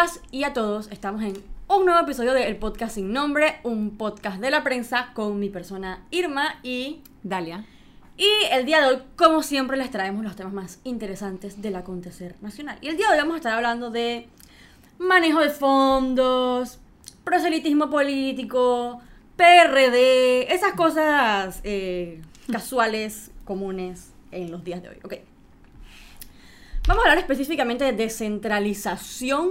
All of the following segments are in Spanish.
todas y a todos. Estamos en un nuevo episodio de El Podcast Sin Nombre, un podcast de la prensa con mi persona Irma y Dalia. Y el día de hoy, como siempre, les traemos los temas más interesantes del acontecer nacional. Y el día de hoy vamos a estar hablando de manejo de fondos, proselitismo político, PRD, esas cosas eh, casuales, comunes en los días de hoy. Ok. Vamos a hablar específicamente de descentralización,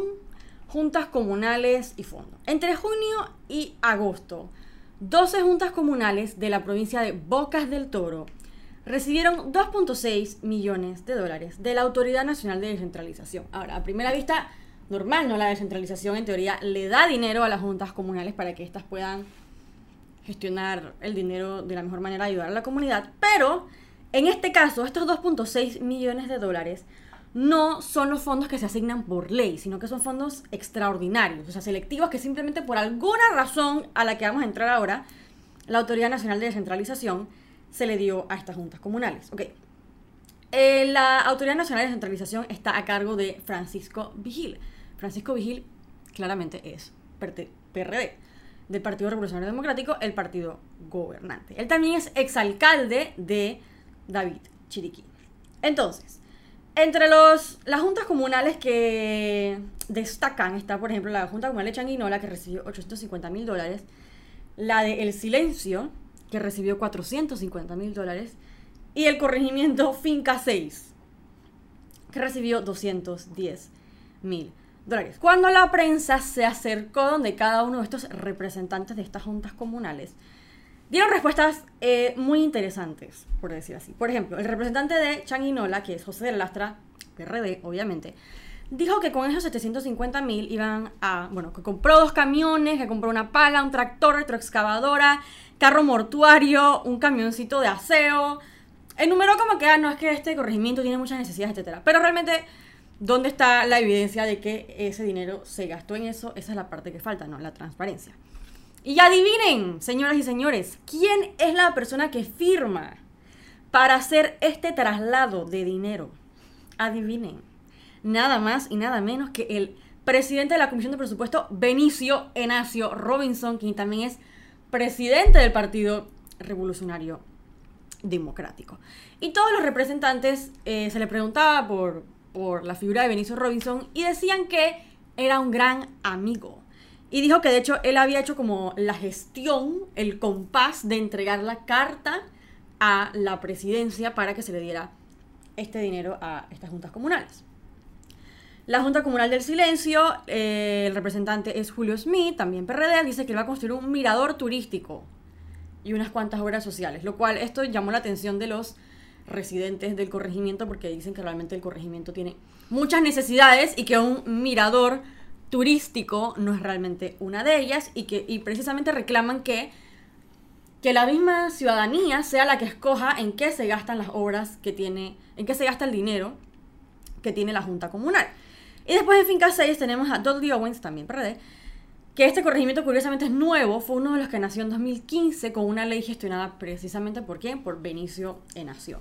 juntas comunales y fondos. Entre junio y agosto, 12 juntas comunales de la provincia de Bocas del Toro recibieron 2.6 millones de dólares de la Autoridad Nacional de Descentralización. Ahora, a primera vista, normal, ¿no? La descentralización en teoría le da dinero a las juntas comunales para que éstas puedan gestionar el dinero de la mejor manera, ayudar a la comunidad, pero en este caso, estos 2.6 millones de dólares no son los fondos que se asignan por ley, sino que son fondos extraordinarios, o sea, selectivos que simplemente por alguna razón a la que vamos a entrar ahora, la Autoridad Nacional de Descentralización se le dio a estas juntas comunales. Ok. Eh, la Autoridad Nacional de Descentralización está a cargo de Francisco Vigil. Francisco Vigil claramente es PRD, del Partido Revolucionario Democrático, el partido gobernante. Él también es exalcalde de David Chiriquí. Entonces, entre los, las juntas comunales que destacan está, por ejemplo, la Junta Comunal de Changuinola, que recibió 850 mil dólares, la de El Silencio, que recibió 450 mil dólares, y el corregimiento Finca 6, que recibió 210 mil dólares. Cuando la prensa se acercó donde cada uno de estos representantes de estas juntas comunales, dieron respuestas eh, muy interesantes, por decir así. Por ejemplo, el representante de Changuinola, que es José de Lastra, PRD, obviamente, dijo que con esos 750 mil iban a, bueno, que compró dos camiones, que compró una pala, un tractor, retroexcavadora, carro mortuario, un camioncito de aseo. Enumeró como que, ah, no, es que este corregimiento tiene muchas necesidades, etcétera. Pero realmente, ¿dónde está la evidencia de que ese dinero se gastó en eso? Esa es la parte que falta, ¿no? La transparencia. Y adivinen, señoras y señores, ¿quién es la persona que firma para hacer este traslado de dinero? Adivinen, nada más y nada menos que el presidente de la Comisión de Presupuesto, Benicio Enacio Robinson, quien también es presidente del Partido Revolucionario Democrático. Y todos los representantes eh, se le preguntaba por, por la figura de Benicio Robinson y decían que era un gran amigo y dijo que de hecho él había hecho como la gestión, el compás de entregar la carta a la presidencia para que se le diera este dinero a estas juntas comunales. La Junta Comunal del Silencio, eh, el representante es Julio Smith, también PRD, dice que va a construir un mirador turístico y unas cuantas obras sociales, lo cual esto llamó la atención de los residentes del corregimiento porque dicen que realmente el corregimiento tiene muchas necesidades y que un mirador turístico no es realmente una de ellas y que y precisamente reclaman que, que la misma ciudadanía sea la que escoja en qué se gastan las obras que tiene, en qué se gasta el dinero que tiene la Junta Comunal. Y después en Finca 6 tenemos a Dudley Owens, también PRD, que este corregimiento curiosamente es nuevo, fue uno de los que nació en 2015 con una ley gestionada precisamente por quién, por Benicio Enacio.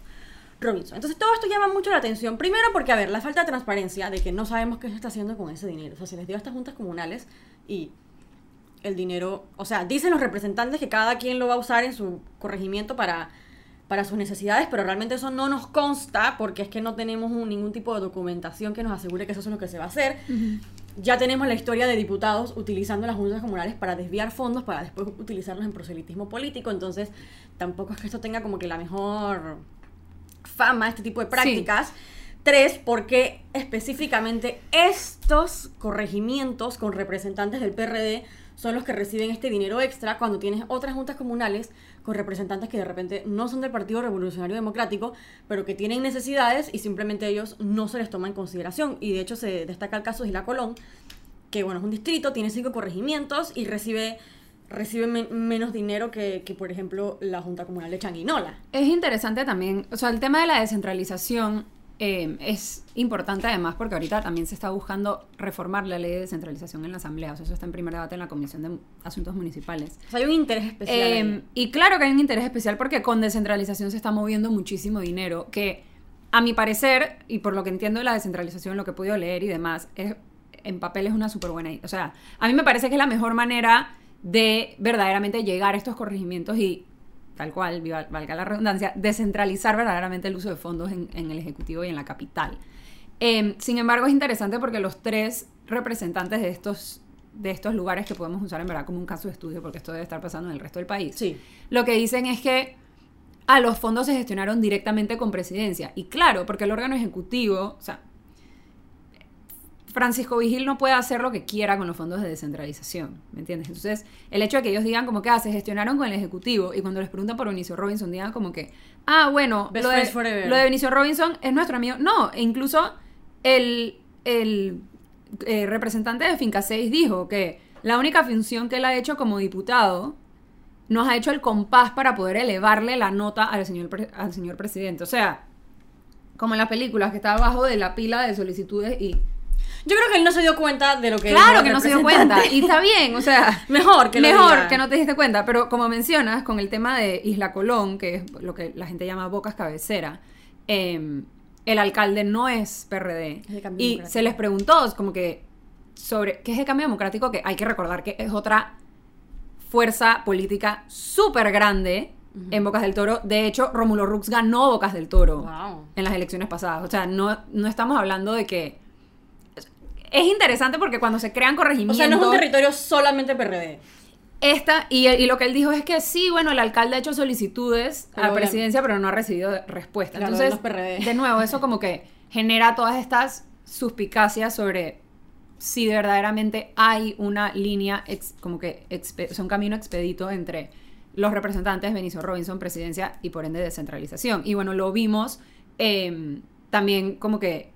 Robinson. Entonces todo esto llama mucho la atención. Primero porque, a ver, la falta de transparencia de que no sabemos qué se está haciendo con ese dinero. O sea, se les dio a estas juntas comunales y el dinero, o sea, dicen los representantes que cada quien lo va a usar en su corregimiento para, para sus necesidades, pero realmente eso no nos consta porque es que no tenemos ningún tipo de documentación que nos asegure que eso es lo que se va a hacer. Ya tenemos la historia de diputados utilizando las juntas comunales para desviar fondos para después utilizarlos en proselitismo político, entonces tampoco es que esto tenga como que la mejor fama este tipo de prácticas. Tres, porque específicamente estos corregimientos con representantes del PRD son los que reciben este dinero extra cuando tienes otras juntas comunales con representantes que de repente no son del Partido Revolucionario Democrático, pero que tienen necesidades y simplemente ellos no se les toma en consideración. Y de hecho se destaca el caso de Isla Colón, que bueno, es un distrito, tiene cinco corregimientos y recibe reciben menos dinero que, por ejemplo, la Junta Comunal de Changuinola. Es interesante también, o sea, el tema de la descentralización eh, es importante además porque ahorita también se está buscando reformar la ley de descentralización en la Asamblea, o sea, eso está en primer debate en la Comisión de Asuntos Municipales. O sea, hay un interés especial. Eh, y claro que hay un interés especial porque con descentralización se está moviendo muchísimo dinero que, a mi parecer, y por lo que entiendo de la descentralización, lo que he podido leer y demás, es en papel es una súper buena idea. O sea, a mí me parece que es la mejor manera de verdaderamente llegar a estos corregimientos y, tal cual, valga la redundancia, descentralizar verdaderamente el uso de fondos en, en el Ejecutivo y en la capital. Eh, sin embargo, es interesante porque los tres representantes de estos, de estos lugares que podemos usar en verdad como un caso de estudio, porque esto debe estar pasando en el resto del país, Sí. lo que dicen es que a los fondos se gestionaron directamente con presidencia. Y claro, porque el órgano ejecutivo, o sea, Francisco Vigil no puede hacer lo que quiera con los fondos de descentralización, ¿me entiendes? Entonces, el hecho de que ellos digan como que ah, se gestionaron con el Ejecutivo y cuando les preguntan por Benicio Robinson digan como que, ah, bueno, lo de, lo de Benicio Robinson es nuestro amigo. No, e incluso el, el eh, representante de Finca 6 dijo que la única función que él ha hecho como diputado nos ha hecho el compás para poder elevarle la nota al señor, al señor presidente. O sea, como en las películas, que está abajo de la pila de solicitudes y... Yo creo que él no se dio cuenta de lo que Claro que no se dio cuenta. Y está bien, o sea... Mejor que Mejor diga. que no te diste cuenta, pero como mencionas, con el tema de Isla Colón, que es lo que la gente llama bocas cabecera, eh, el alcalde no es PRD. Es Y se les preguntó como que sobre qué es el cambio democrático, que hay que recordar que es otra fuerza política súper grande en Bocas del Toro. De hecho, Rómulo Rux ganó Bocas del Toro Wow. en las elecciones pasadas. O sea, no, no estamos hablando de que... Es interesante porque cuando se crean O corregimientos... sea, no es un territorio solamente PRD. Esta, y, y lo que él dijo es que sí, bueno, el alcalde ha hecho solicitudes Pero a obvia- presidencia, pero no ha recibido respuesta. Claro, Entonces, de nuevo, eso como que genera todas estas suspicacias sobre si verdaderamente hay una línea, ex- como que, expe- o sea, un camino expedito entre los representantes Benicio Robinson, presidencia y por ende descentralización. Y bueno, lo vimos eh, también como que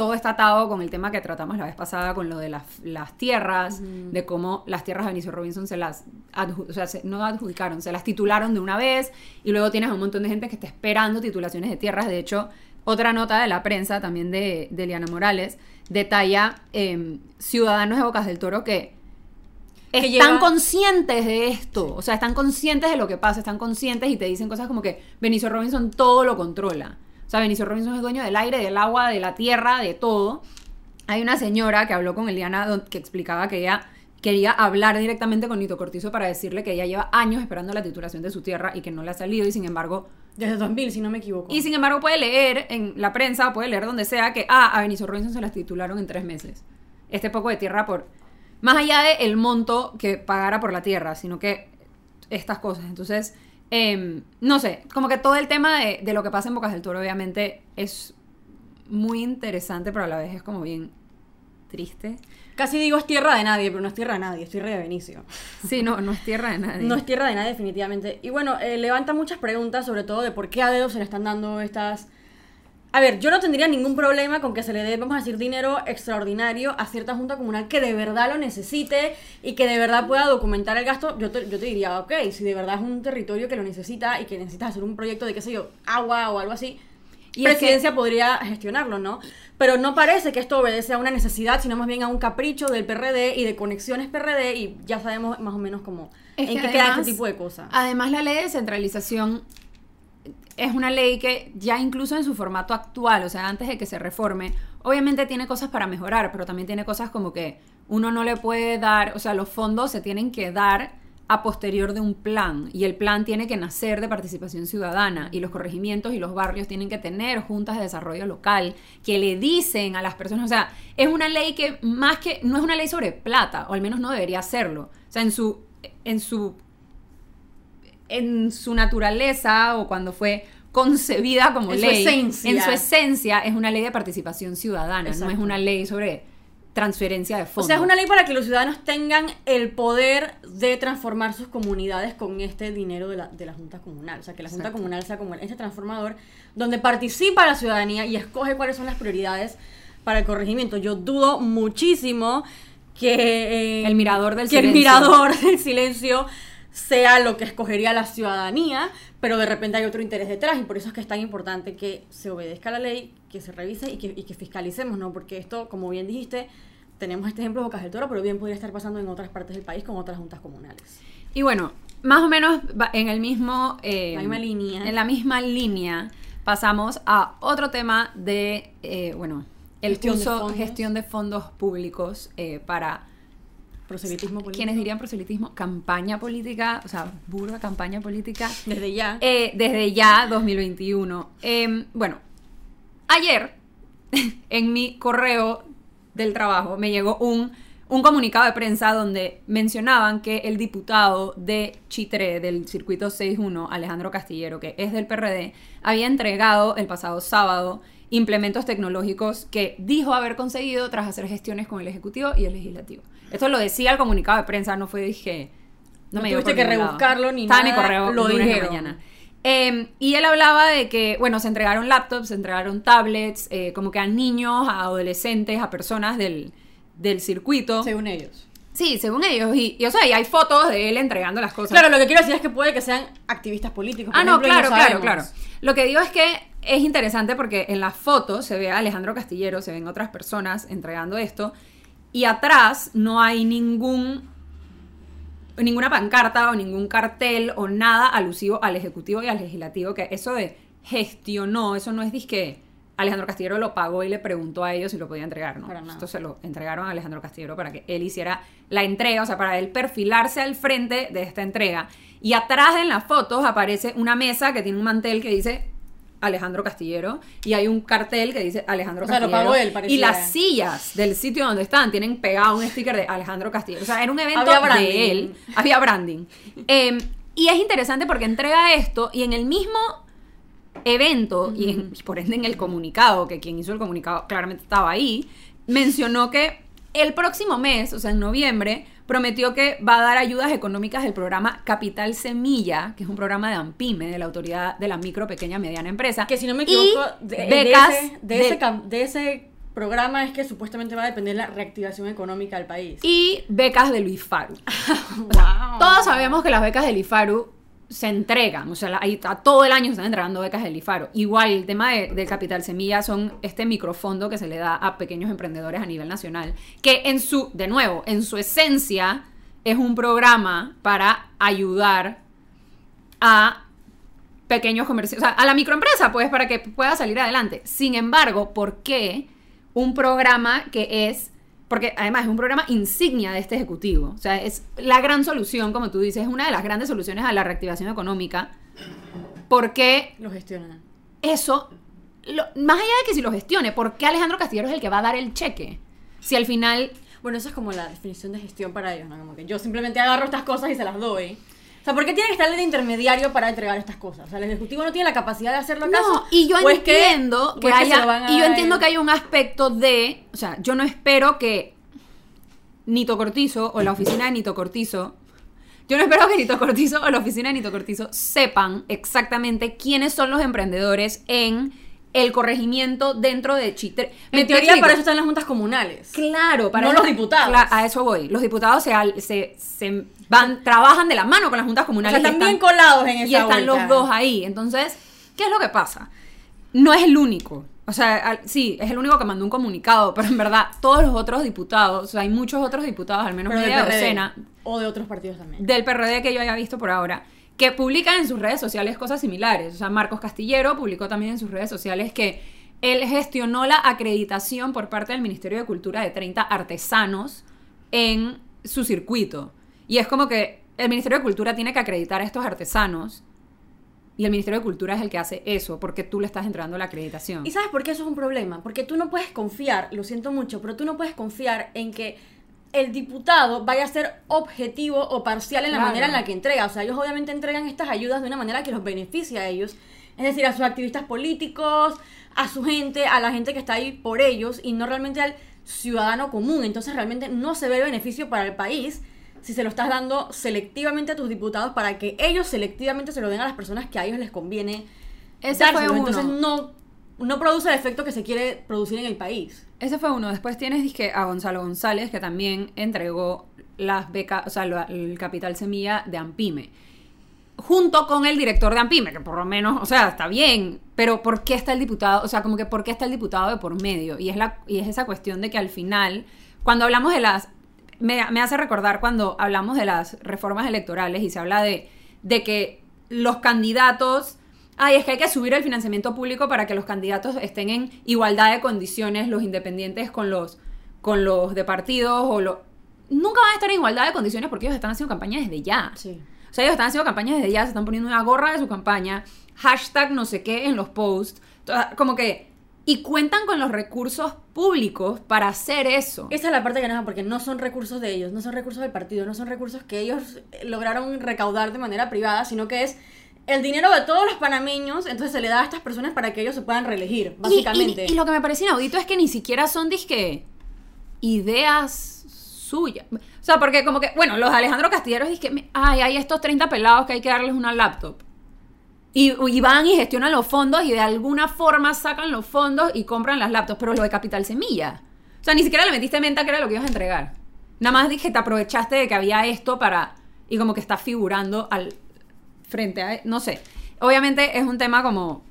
todo está atado con el tema que tratamos la vez pasada con lo de las, las tierras, de cómo las tierras de Benicio Robinson se las adju- o sea, se- no adjudicaron, se las titularon de una vez y luego tienes a un montón de gente que está esperando titulaciones de tierras. De hecho, otra nota de la prensa también de, de Eliana Morales detalla eh, ciudadanos de Bocas del Toro que Que están lleva- conscientes de esto, o sea, están conscientes de lo que pasa, están conscientes y te dicen cosas como que Benicio Robinson todo lo controla. O sea, Benicio Robinson es dueño del aire, del agua, de la tierra, de todo. Hay una señora que habló con Eliana que explicaba que ella quería hablar directamente con Nito Cortizo para decirle que ella lleva años esperando la titulación de su tierra y que no le ha salido y sin embargo Desde 2000, si no me equivoco. y sin embargo puede leer en la prensa, puede leer donde sea que, ah, a Benicio Robinson se las titularon en tres meses. Este poco de tierra por... Más allá de el monto que pagara por la tierra, sino que estas cosas. Entonces, em, no sé, como que todo el tema de, de lo que pasa en Bocas del Toro obviamente es muy interesante, pero a la vez es como bien triste. Casi digo es tierra de nadie, pero no es tierra de nadie, es tierra de Benicio. Sí, no, no es tierra de nadie. No es tierra de nadie, definitivamente. Y bueno, eh, levanta muchas preguntas, sobre todo de por qué a dedo se le están dando estas. A ver, yo no tendría ningún problema con que se le dé, vamos a decir, dinero extraordinario a cierta junta comunal que de verdad lo necesite y que de verdad pueda documentar el gasto. Yo te, yo te diría, ok, si de verdad es un territorio que lo necesita y que necesitas hacer un proyecto de, qué sé yo, agua o algo así, Y es presidencia podría gestionarlo, ¿no? Pero no parece que esto obedece a una necesidad, sino más bien a un capricho del PRD y de conexiones PRD y ya sabemos más o menos cómo en qué queda además- este tipo de cosas. Además, la ley de descentralización es una ley que ya incluso en su formato actual, o sea, antes de que se reforme, obviamente tiene cosas para mejorar, pero también tiene cosas como que uno no le puede dar, o sea, los fondos se tienen que dar a posterior de un plan y el plan tiene que nacer de participación ciudadana y los corregimientos y los barrios tienen que tener juntas de desarrollo local que le dicen a las personas, o sea, es una ley que más que no es una ley sobre plata, o al menos no debería serlo. O sea, en su en su en su naturaleza o cuando fue concebida como En su ley, esencia. en su esencia es una ley de participación ciudadana, no es una ley sobre transferencia de O fondos. sea, es una ley para que los ciudadanos tengan el poder de transformar sus comunidades con este dinero de la, de la Junta Comunal. O sea, que la Junta Exacto. Comunal sea como este transformador donde participa la ciudadanía y escoge cuáles son las prioridades para el corregimiento. Yo dudo muchísimo que... eh, El mirador del que el mirador del silencio sea lo que escogería la ciudadanía, pero de repente hay otro interés detrás y por eso es que es tan importante que se obedezca la ley, que se revise y que, y que fiscalicemos, ¿no? Porque esto, como bien dijiste, tenemos este ejemplo de Bocas del Toro, pero bien podría estar pasando en otras partes del país con otras juntas comunales. Y bueno, más o menos en el mismo... eh, La misma línea. En la misma línea pasamos a otro tema de, eh, bueno, él Gestión de puso fondos. gestión de fondos públicos eh, para Proselitismo político. quienes dirían proselitismo, campaña política, o sea, burda campaña política, Desde ya. eh, desde ya 2021. Em, bueno, ayer en mi correo del trabajo me llegó un, un comunicado de prensa donde mencionaban que el diputado de Chitré del circuito 61, Alejandro Castillero, que es del PRD, había entregado el pasado sábado implementos tecnológicos que dijo haber conseguido tras hacer gestiones con el Ejecutivo y el Legislativo. Esto lo decía el comunicado de prensa, no fue dije... No me tuviste que lado. rebuscarlo ni Estaba en nada, correo lo lunes de dijeron. mañana. Eh, y él hablaba de que, bueno, se entregaron laptops, se entregaron tablets, eh, como que a niños, a adolescentes, a personas del, del circuito. Según ellos. Sí, según ellos. Y, y, o sea, y hay fotos de él entregando las cosas. Claro, lo que quiero decir es que puede que sean activistas políticos. por Ah, no, ejemplo, claro, claro, claro. Lo que digo es que es interesante porque en las fotos se ve a Alejandro Castillero, se ven otras personas entregando esto, y atrás no hay ningún ninguna pancarta o ningún cartel o nada alusivo al ejecutivo y al legislativo, que eso de gestionó, eso no es disque Alejandro Castillero lo pagó y le preguntó a ellos si lo podía entregar, ¿no? Esto se lo entregaron a Alejandro Castillero para que él hiciera la entrega, o sea, para él perfilarse al frente de esta entrega. Y atrás en las fotos aparece una mesa que tiene un mantel que dice Alejandro Castillero y hay un cartel que dice Alejandro O sea, lo pagó él, y las sillas del sitio donde están tienen pegado un sticker de Alejandro Castillero. O sea, era un evento de él. Había branding. Eh, y es interesante porque entrega esto y en el mismo evento, y, en- y por ende en el comunicado, que quien hizo el comunicado claramente estaba ahí, mencionó que el próximo mes, o sea, en noviembre, prometió que va a dar ayudas económicas del programa Capital Semilla, que es un programa de AMPIME, de la Autoridad de la Micro, Pequeña, Mediana Empresa. Que si no me equivoco, de, de becas ese, de, ese, de ese programa es que supuestamente va a depender la reactivación económica del país. y becas del IFARU. Wow. Todos sabemos que las becas del IFARU se entregan, o sea, ahí a todo el año están entregando becas del IFARU. Igual, el tema de- del Capital Semilla son este microfondo que se le da a pequeños emprendedores a nivel nacional, que en su, de nuevo, en su esencia es un programa para ayudar a pequeños comercios, o sea, a la microempresa, pues, para que pueda salir adelante. Sin embargo, ¿por qué un programa que es, porque además es un programa insignia de este ejecutivo, o sea, es la gran solución, como tú dices, es una de las grandes soluciones a la reactivación económica, ¿por qué Lo gestionan. eso, lo- más allá de que si lo gestione, ¿por qué Alejandro Castillero es el que va a dar el cheque? Si al final Bueno, eso es como la definición de gestión para ellos, ¿no? Como que yo simplemente agarro estas cosas y se las doy. O sea, ¿por qué tiene que estar el intermediario para entregar estas cosas? O sea, el ejecutivo no tiene la capacidad de hacerlo acaso. No, y yo ¿O es que- entiendo que, es se lo haya van a y yo entiendo que hay un aspecto de, o sea, yo no espero que Nito Cortizo o la oficina de Nito Cortizo yo no espero que Nito Cortizo o la oficina de Nito Cortizo sepan exactamente quiénes son los emprendedores en el corregimiento dentro de Chitre. En teoría, para eso están las juntas comunales. Claro, para No eso- los diputados. A eso voy. Los diputados se, al- se, se van, trabajan de la mano con las juntas O comunales. sea, y están bien colados en esa y están vuelta. los dos ahí. Entonces, ¿qué es lo que pasa? No es el único. O sea, sí, es el único que mandó un comunicado, pero en verdad, todos los otros diputados, o sea, hay muchos otros diputados, al menos Pero media PRD, docena, O de otros partidos también. del PRD que yo haya visto por ahora, que publican en sus redes sociales cosas similares. O sea, Marcos Castillero publicó también en sus redes sociales que él gestionó la acreditación por parte del Ministerio de Cultura de 30 artesanos en su circuito. Y es como que el Ministerio de Cultura tiene que acreditar a estos artesanos y el Ministerio de Cultura es el que hace eso porque tú le estás entregando la acreditación. ¿Y sabes por qué eso es un problema? Porque tú no puedes confiar, lo siento mucho, pero tú no puedes confiar en que el diputado vaya a ser objetivo o parcial en la Claro. manera en la que entrega. O sea, ellos obviamente entregan estas ayudas de una manera que los beneficie a ellos. Es decir, a sus activistas políticos, a su gente, a la gente que está ahí por ellos y no realmente al ciudadano común. Entonces realmente no se ve el beneficio para el país si se lo estás dando selectivamente a tus diputados para que ellos selectivamente se lo den a las personas que a ellos les conviene Ese fue uno. Entonces no, no produce el efecto que se quiere producir en el país. Ese fue uno. Después tienes dizque, a Gonzalo González, que también entregó las becas, o sea, lo- el capital semilla de Ampime. Junto con el director de Ampime, que por lo menos, o sea, está bien, pero ¿por qué está el diputado? O sea, como que ¿por qué está el diputado de por medio? Y es, la, y es esa cuestión de que al final, cuando hablamos de las... Me, me hace recordar cuando hablamos de las reformas electorales y se habla de, de que los candidatos ay, es que hay que subir el financiamiento público para que los candidatos estén en igualdad de condiciones, los independientes con los, con los de partidos o los... Nunca van a estar en igualdad de condiciones porque ellos están haciendo campaña desde ya. Sí. O sea, ellos están haciendo campaña desde ya, se están poniendo una gorra de su campaña, hashtag no sé qué en los posts, como que... Y cuentan con los recursos públicos para hacer eso. Esa es la parte que no porque no son recursos de ellos, no son recursos del partido, no son recursos que ellos eh, lograron recaudar de manera privada, sino que es el dinero de todos los panameños, entonces se le da a estas personas para que ellos se puedan reelegir, básicamente. Y, y lo que me parece inaudito es que ni siquiera son, disque, ideas suyas. O sea, porque como que, bueno, los Alejandro Castilleros me- ay, hay estos 30 pelados que hay que darles una laptop. Y, van y gestionan los fondos y de alguna forma sacan los fondos y compran las laptops. Pero lo de Capital Semilla. O sea, ni siquiera le metiste menta que era lo que ibas a entregar. Nada más dije, te aprovechaste de que había esto para... Y como que está figurando al frente a... No sé. Obviamente es un tema como...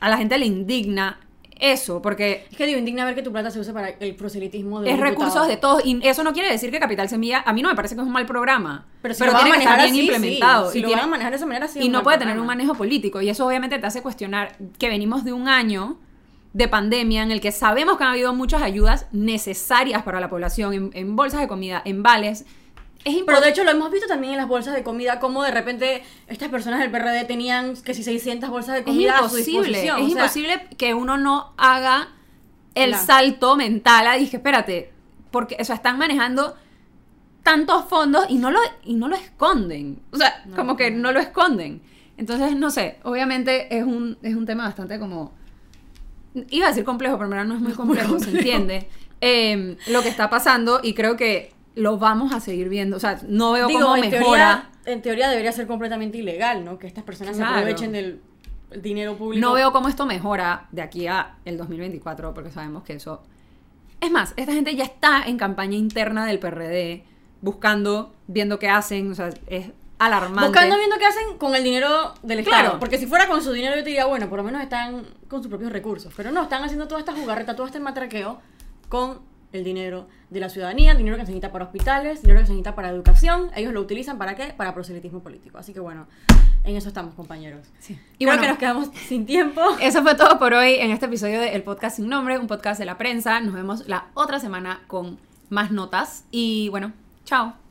A la gente le indigna eso, porque Es que digo, indigna ver que tu plata se use para el proselitismo de es diputado. recursos de todos. Y eso no quiere decir que Capital Semilla... A mí no me parece que es un mal programa. Pero si lo van a tiene que estar bien así, implementado. sí. Si y lo tiene- van a manejar de esa manera, sí. y no puede tener un manejo político. Y eso obviamente te hace cuestionar que venimos de un año de pandemia en el que sabemos que han habido muchas ayudas necesarias para la población, en, en bolsas de comida, en vales. Es Pero de hecho lo hemos visto también en las bolsas de comida, como de repente estas personas del PRD tenían que si 600 bolsas de Es comida a su imposible, disposición. es o sea, imposible que uno no haga el Claro. salto mental a dije, espérate, porque o sea, están manejando tantos fondos y no lo, y no lo esconden. O sea, No. como que no lo esconden. Entonces, no sé, obviamente es un, es un tema bastante como... Iba a decir complejo, pero en verdad no es muy complejo, se entiende. Eh, lo que está pasando y creo que lo vamos a seguir viendo. O sea, no veo Digo, cómo en mejora. teoría, en teoría debería ser completamente ilegal, ¿no? Que estas personas Claro. se aprovechen del dinero público. No veo cómo esto mejora de aquí a el 2024, porque sabemos que eso... Es más, esta gente ya está en campaña interna del PRD, buscando, viendo qué hacen, o sea, es alarmante. Buscando viendo qué hacen con el dinero del Estado. Claro. Porque si fuera con su dinero, yo te diría, bueno, por lo menos están con sus propios recursos. Pero no, están haciendo toda esta jugarreta, todo este matraqueo con el dinero de la ciudadanía, el dinero que se necesita para hospitales, dinero que se necesita para educación. Ellos lo utilizan para qué? Para proselitismo político. Así que bueno, en eso estamos, compañeros. Sí. Y bueno, bueno, que nos quedamos sin tiempo. eso fue todo por hoy en este episodio de El Podcast Sin Nombre, un podcast de la prensa. Nos vemos la otra semana con más notas. Y bueno, chao.